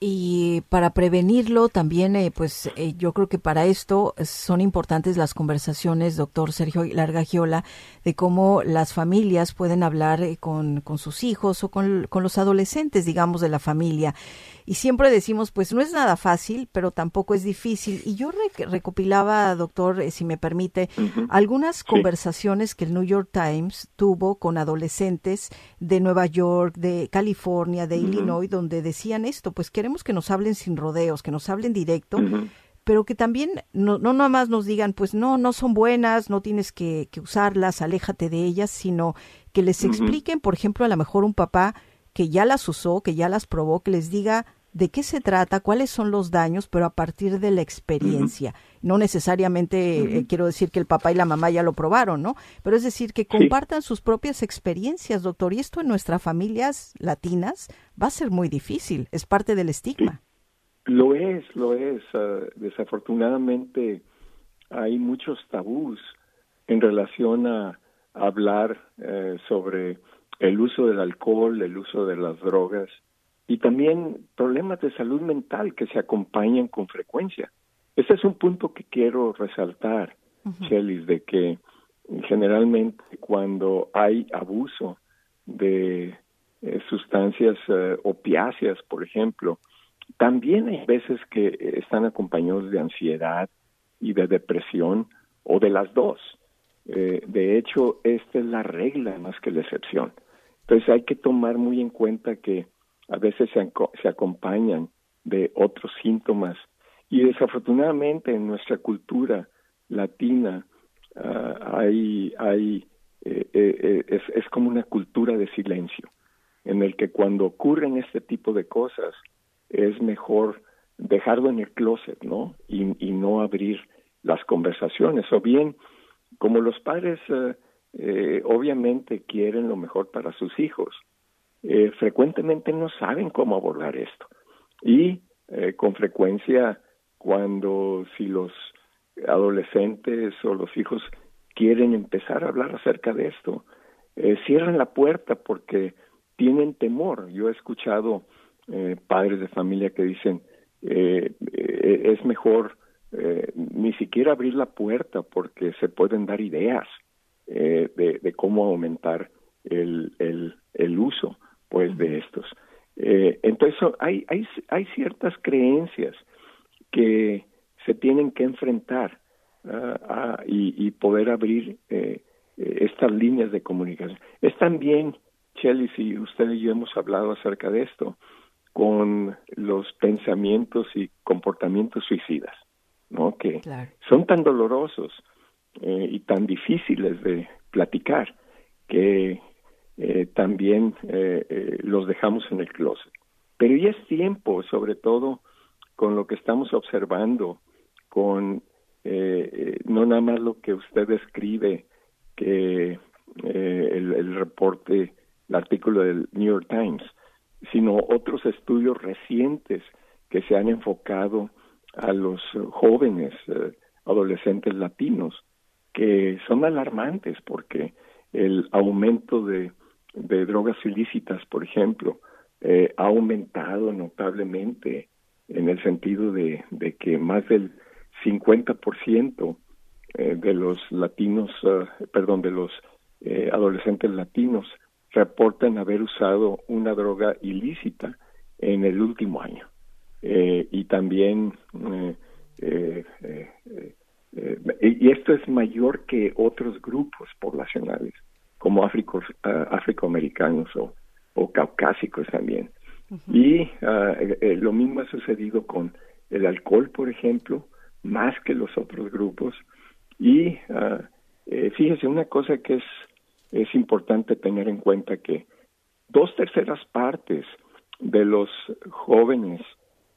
Y para prevenirlo también, pues yo creo que para esto son importantes las conversaciones, doctor Sergio Largagiola, de cómo las familias pueden hablar con, con sus hijos o con, con, los adolescentes, digamos, de la familia y siempre decimos, pues no es nada fácil, pero tampoco es difícil. Y yo recopilaba, doctor, eh, si me permite, algunas conversaciones que el New York Times tuvo con adolescentes de Nueva York, de California, de Illinois, donde decían esto, pues queremos que nos hablen sin rodeos, que nos hablen directo. pero que también no, no nada más nos digan, pues no, no son buenas, no tienes que, que usarlas, aléjate de ellas, sino que les expliquen, por ejemplo, a lo mejor un papá que ya las usó, que ya las probó, que les diga de qué se trata, cuáles son los daños, pero a partir de la experiencia. No necesariamente eh, quiero decir que el papá y la mamá ya lo probaron, ¿no? Pero es decir, que compartan sus propias experiencias, doctor. Y esto en nuestras familias latinas va a ser muy difícil, es parte del estigma. Lo es, lo es. Ah, desafortunadamente hay muchos tabús en relación a hablar eh, sobre el uso del alcohol, el uso de las drogas y también problemas de salud mental que se acompañan con frecuencia. Ese es un punto que quiero resaltar, uh de que generalmente cuando hay abuso de eh, sustancias eh, opiáceas, por ejemplo, también hay veces que están acompañados de ansiedad y de depresión o de las dos. Eh, de hecho, esta es la regla más que la excepción. Entonces hay que tomar muy en cuenta que a veces se, se acompañan de otros síntomas y desafortunadamente en nuestra cultura latina uh, hay, hay eh, eh, eh, es, es como una cultura de silencio en el que cuando ocurren este tipo de cosas es mejor dejarlo en el closet, ¿no? Y, y no abrir las conversaciones. O bien, como los padres eh, obviamente quieren lo mejor para sus hijos. Eh, frecuentemente no saben cómo abordar esto. Y eh, con frecuencia, cuando si los adolescentes o los hijos quieren empezar a hablar acerca de esto, cierran la puerta porque tienen temor. Yo he escuchado padres de familia que dicen, es mejor ni siquiera abrir la puerta porque se pueden dar ideas eh, de, cómo aumentar el, el, el, uso pues de estos. Eh, entonces hay, hay, hay ciertas creencias que se tienen que enfrentar ah, y, poder abrir eh, estas líneas de comunicación. Es también, Shelly, si usted y yo hemos hablado acerca de esto, con los pensamientos y comportamientos suicidas, ¿no? Que son tan dolorosos eh, y tan difíciles de platicar que eh, también eh, los dejamos en el closet. Pero ya es tiempo, sobre todo con lo que estamos observando, con no nada más lo que usted escribe, que el, el reporte, el artículo del New York Times, sino otros estudios recientes que se han enfocado a los jóvenes eh, adolescentes latinos que son alarmantes porque el aumento de, drogas ilícitas, por ejemplo, eh, ha aumentado notablemente en el sentido de, que más del 50% eh, de los latinos, perdón, de los adolescentes latinos reportan haber usado una droga ilícita en el último año. Eh, y también, eh, eh, y esto es mayor que otros grupos poblacionales, como afroamericanos o, o, caucásicos también. Y ah, lo mismo ha sucedido con el alcohol, por ejemplo, más que los otros grupos. Y uh, fíjese, una cosa que es es importante tener en cuenta que dos terceras partes de los jóvenes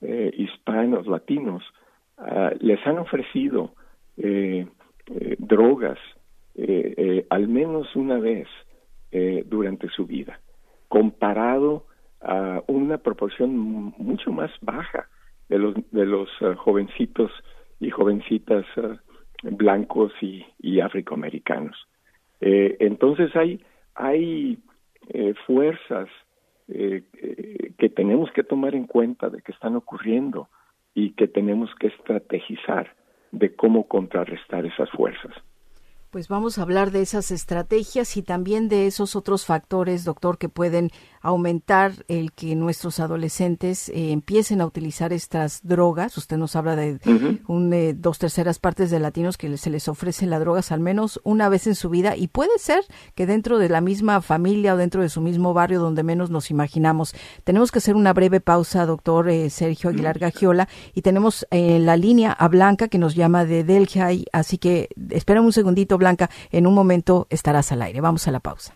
eh, hispanos, latinos, ah, les han ofrecido eh, eh, drogas al menos una vez durante su vida, comparado a una proporción mucho más baja de los de los ah, jovencitos y jovencitas ah, blancos y, y afroamericanos. Eh, entonces hay, hay eh, fuerzas eh, que tenemos que tomar en cuenta de que están ocurriendo y que tenemos que estrategizar de cómo contrarrestar esas fuerzas. Pues vamos a hablar de esas estrategias y también de esos otros factores, doctor, que pueden aumentar el que nuestros adolescentes eh, empiecen a utilizar estas drogas. Usted nos habla de un, eh, dos terceras partes de latinos que se les ofrece las drogas al menos una vez en su vida y puede ser que dentro de la misma familia o dentro de su mismo barrio donde menos nos imaginamos. Tenemos que hacer una breve pausa, doctor eh, Sergio Aguilar Gagiola, y tenemos en la línea a Blanca que nos llama de Delhi, así que espérame un segundito, Blanca, en un momento estarás al aire. Vamos a la pausa.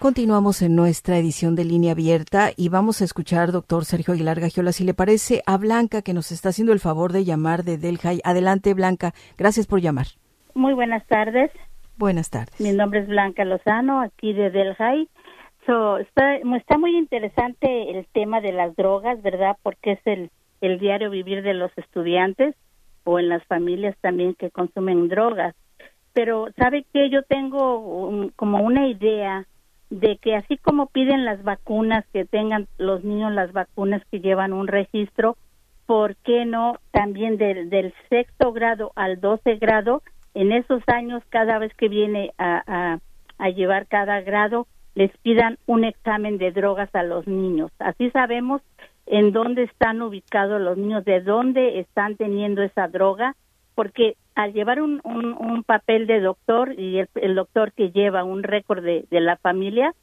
Continuamos en nuestra edición de línea abierta y vamos a escuchar, doctor Sergio Aguilar Gagiola, si le parece, a Blanca, que nos está haciendo el favor de llamar de Delhi. Adelante, Blanca. Gracias por llamar. Muy buenas tardes. Buenas tardes. Mi nombre es Blanca Lozano, aquí de Delhi. So, está, está muy interesante el tema de las drogas, ¿verdad? Porque es el, el diario vivir de los estudiantes o en las familias también que consumen drogas. Pero, ¿sabe qué? Yo tengo como una idea de que así como piden las vacunas, que tengan los niños las vacunas que llevan un registro, ¿por qué no también del, del sexto grado al doce grado, en esos años, cada vez que viene a, a, llevar cada grado, les pidan un examen de drogas a los niños? Así sabemos en dónde están ubicados los niños, de dónde están teniendo esa droga, porque al llevar un, un, papel de doctor y el, doctor que lleva un récord de, la familia,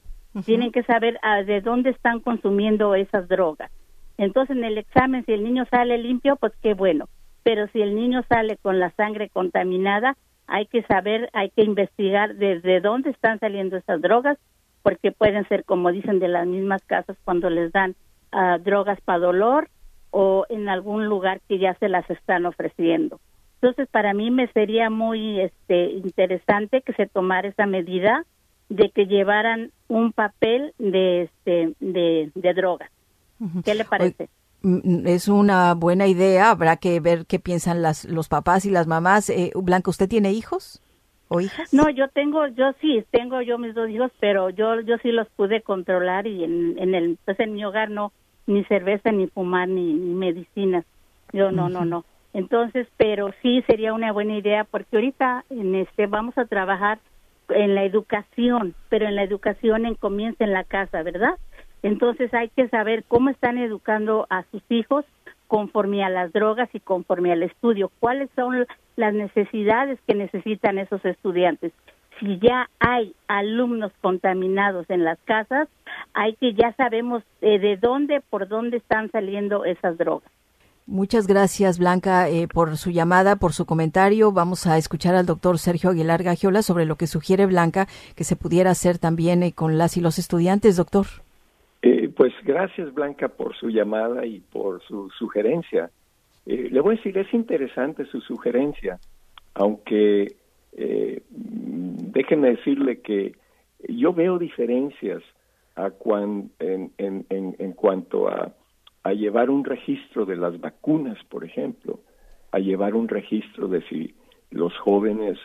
tienen que saber ah, de dónde están consumiendo esas drogas. Entonces, en el examen, si el niño sale limpio, pues qué bueno. Pero si el niño sale con la sangre contaminada, hay que saber, hay que investigar desde dónde están saliendo esas drogas, porque pueden ser, como dicen, de las mismas casas cuando les dan ah, drogas para dolor o en algún lugar que ya se las están ofreciendo. Entonces, para mí me sería muy este, interesante que se tomara esa medida de que llevaran un papel de, este, de, de droga. ¿Qué le parece? Mm, es una buena idea. Habrá que ver qué piensan las, los papás y las mamás. Eh, Blanca, ¿usted tiene hijos o hijas? No, yo tengo, yo sí, tengo yo mis dos hijos, pero yo, yo sí los pude controlar y en, en el, pues en mi hogar no, ni cerveza, ni fumar, ni, medicinas. Yo no, no, no. Entonces, pero sí sería una buena idea porque ahorita en este vamos a trabajar en la educación, pero en la educación en comienza en la casa, ¿verdad? Entonces hay que saber cómo están educando a sus hijos conforme a las drogas y conforme al estudio, cuáles son las necesidades que necesitan esos estudiantes. Si ya hay alumnos contaminados en las casas, hay que ya sabemos eh, de dónde, por dónde están saliendo esas drogas. Muchas gracias, Blanca, eh, por su llamada, por su comentario. Vamos a escuchar al doctor Sergio Aguilar Gagiola sobre lo que sugiere Blanca que se pudiera hacer también eh, con las y los estudiantes, doctor. Eh, pues gracias, Blanca, por su llamada y por su sugerencia. le voy a decir, es interesante su sugerencia, aunque déjenme decirle que yo veo diferencias a en, en, en cuanto a a llevar un registro de las vacunas, por ejemplo, a llevar un registro de si los jóvenes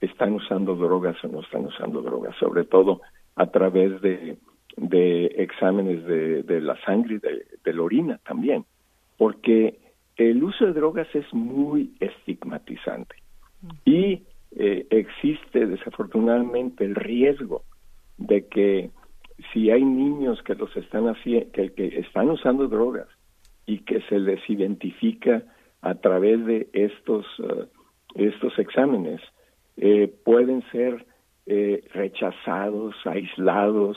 están usando drogas o no están usando drogas, sobre todo a través de, de exámenes de, de, la sangre y de, la orina también, porque el uso de drogas es muy estigmatizante y eh, existe desafortunadamente el riesgo de que si hay niños que los están que, que están usando drogas y que se les identifica a través de estos uh, estos exámenes eh, pueden ser eh, rechazados, aislados,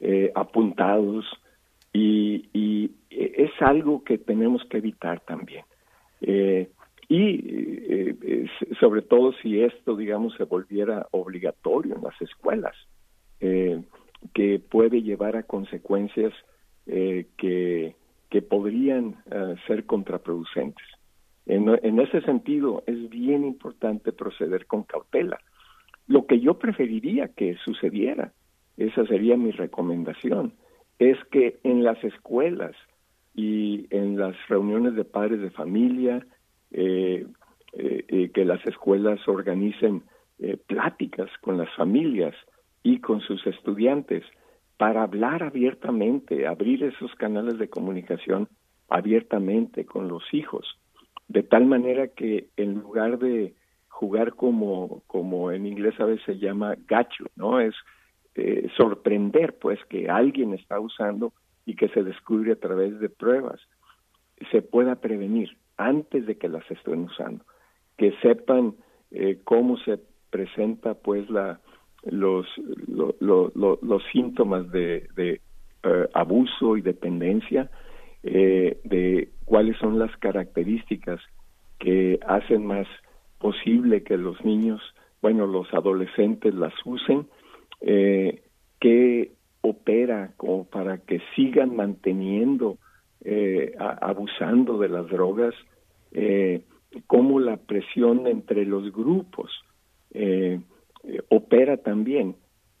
eh, apuntados y, y, es algo que tenemos que evitar también. y sobre todo si esto, digamos, se volviera obligatorio en las escuelas que puede llevar a consecuencias eh, que, que podrían eh, ser contraproducentes. En, ese sentido, es bien importante proceder con cautela. Lo que yo preferiría que sucediera, esa sería mi recomendación, es que en las escuelas y en las reuniones de padres de familia, eh, que las escuelas organicen pláticas con las familias y con sus estudiantes para hablar abiertamente, abrir esos canales de comunicación abiertamente con los hijos, de tal manera que en lugar de jugar como, como en inglés a veces se llama gacho, ¿no? Es eh, sorprender pues que alguien está usando y que se descubre a través de pruebas, se pueda prevenir antes de que las estén usando, que sepan eh, cómo se presenta pues la, los, los síntomas de, de eh, abuso y dependencia, eh, de cuáles son las características que hacen más posible que los niños, bueno, los adolescentes las usen, eh, qué opera como para que sigan manteniendo, eh, abusando de las drogas, eh, cómo la presión entre los grupos, eh, eh, opera también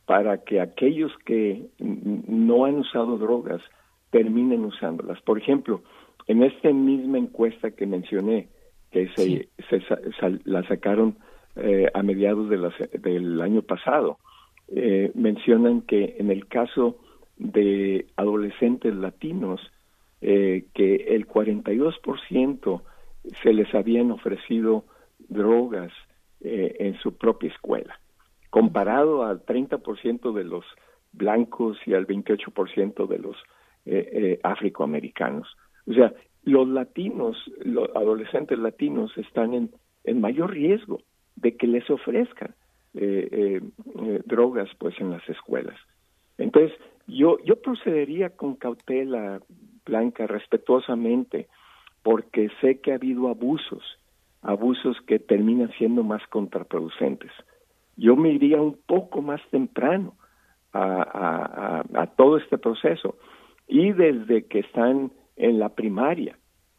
para que aquellos que no han usado drogas terminen usándolas. Por ejemplo, en esta misma encuesta que mencioné, que se, la sacaron eh, a mediados de del año pasado, eh, mencionan que en el caso de adolescentes latinos, eh, que el 42% se les habían ofrecido drogas en su propia escuela comparado al 30% de los blancos y al 28% de los eh, eh, afroamericanos. O sea, los latinos, los adolescentes latinos están en, en mayor riesgo de que les ofrezcan eh, drogas pues en las escuelas. Entonces, yo, yo procedería con cautela, Blanca, respetuosamente, porque sé que ha habido abusos, abusos que terminan siendo más contraproducentes yo me iría un poco más temprano a, a, todo este proceso. Y desde que están en la primaria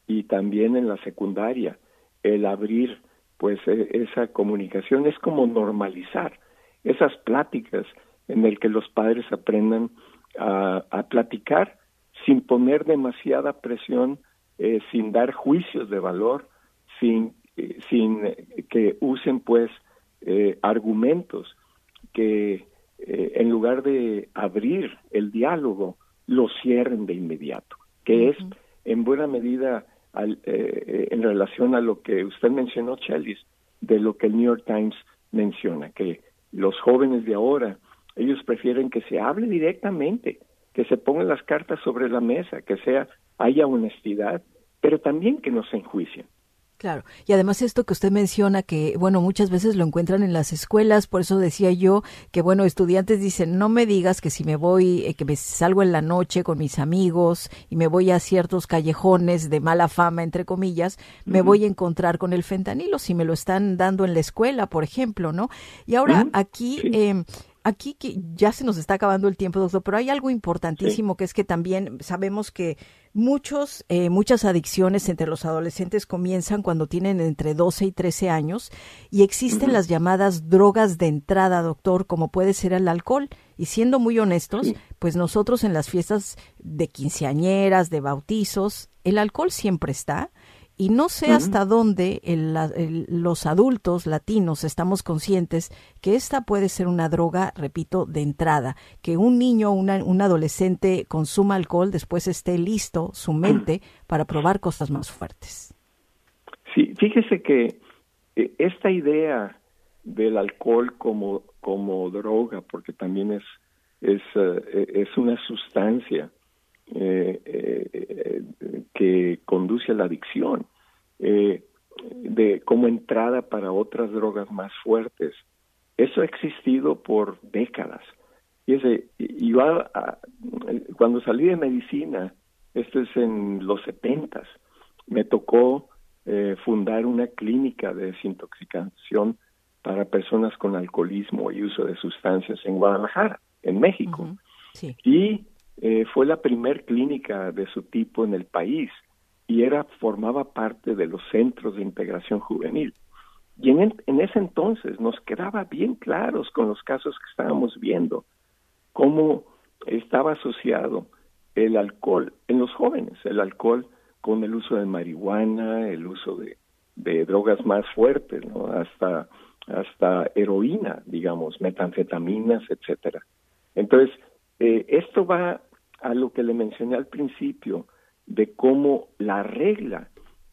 y también en la secundaria, el abrir pues e, esa comunicación es como normalizar esas pláticas en el que los padres aprendan a, platicar sin poner demasiada presión, eh, sin dar juicios de valor, sin, eh, sin que usen pues eh, argumentos que eh, en lugar de abrir el diálogo, lo cierren de inmediato. que es en buena medida eh, en relación a lo que usted mencionó, Chelis, de lo que el New York Times menciona, que los jóvenes de ahora, ellos prefieren que se hable directamente, que se pongan las cartas sobre la mesa, que sea haya honestidad, pero también que no se enjuicien. Claro, y además esto que usted menciona que, bueno, muchas veces lo encuentran en las escuelas, por eso decía yo que, bueno, estudiantes dicen, no me digas que si me voy, eh, que me salgo en la noche con mis amigos y me voy a ciertos callejones de mala fama, entre comillas, me voy a encontrar con el fentanilo, si me lo están dando en la escuela, por ejemplo, ¿no? Y ahora aquí... Eh, aquí que ya se nos está acabando el tiempo, doctor, pero hay algo importantísimo que es que también sabemos que muchos, eh, muchas adicciones entre los adolescentes comienzan cuando tienen entre 12 y 13 años y existen las llamadas drogas de entrada, doctor, como puede ser el alcohol. Y siendo muy honestos, pues nosotros en las fiestas de quinceañeras, de bautizos, el alcohol siempre está y no sé hasta dónde los adultos latinos estamos conscientes que esta puede ser una droga, repito, de entrada, que un niño o un adolescente consuma alcohol, después esté listo su mente para probar cosas más fuertes. Sí, fíjese que eh, esta idea del alcohol como, como droga, porque también es, es, eh, es una sustancia, eh, eh, que conduce a la adicción, eh, de como entrada para otras drogas más fuertes. Eso ha existido por décadas. Y ese, yo cuando salí de medicina, esto es en los setentas, me tocó eh, fundar una clínica de desintoxicación para personas con alcoholismo y uso de sustancias en Guadalajara, en México. Y eh, fue la primer clínica de su tipo en el país y era formaba parte de los centros de integración juvenil. Y en, en ese entonces nos quedaba bien claros con los casos que estábamos viendo cómo estaba asociado el alcohol en los jóvenes, el alcohol con el uso de marihuana, el uso de, drogas más fuertes, ¿no? hasta hasta heroína, digamos, metanfetaminas, etcétera. Entonces, eh, esto va a lo que le mencioné al principio de cómo la regla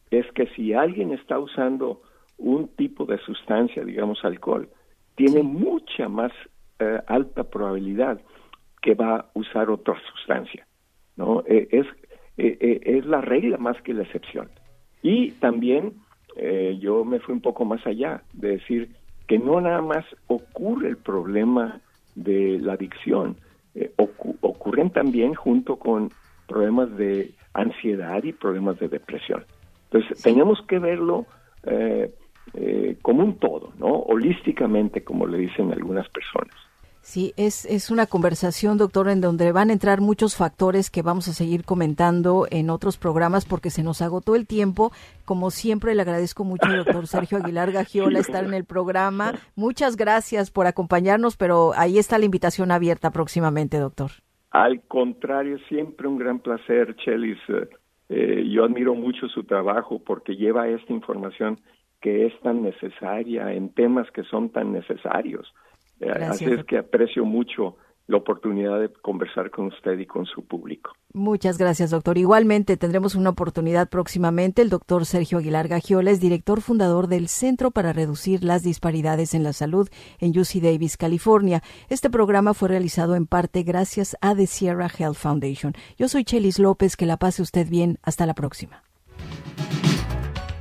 es que si alguien está usando un tipo de sustancia, digamos alcohol, tiene mucha más eh, alta probabilidad que va a usar otra sustancia, ¿no? Eh, es, es la regla más que la excepción. Y también yo me fui un poco más allá, de decir que no nada más ocurre el problema de la adicción, eh, ocurren también junto con problemas de ansiedad y problemas de depresión. Entonces, tenemos que verlo eh, eh, como un todo, ¿no? Holísticamente, como le dicen algunas personas. Sí, es, es una conversación, doctor, en donde van a entrar muchos factores que vamos a seguir comentando en otros programas porque se nos agotó el tiempo. Como siempre, le agradezco mucho al doctor Sergio Aguilar Gagiola estar en el programa. Muchas gracias por acompañarnos, pero ahí está la invitación abierta próximamente, doctor. Al contrario, siempre un gran placer, Chelis. Eh, yo admiro mucho su trabajo porque lleva esta información que es tan necesaria en temas que son tan necesarios Así es que aprecio mucho la oportunidad de conversar con usted y con su público. Muchas gracias, doctor. Igualmente tendremos una oportunidad próximamente. El doctor Sergio Aguilar Gagiola es director fundador del Centro para Reducir las Disparidades en la Salud en UC Davis, California. Este programa fue realizado en parte gracias a The Sierra Health Foundation. Yo soy Chelis López. Que la pase usted bien. Hasta la próxima.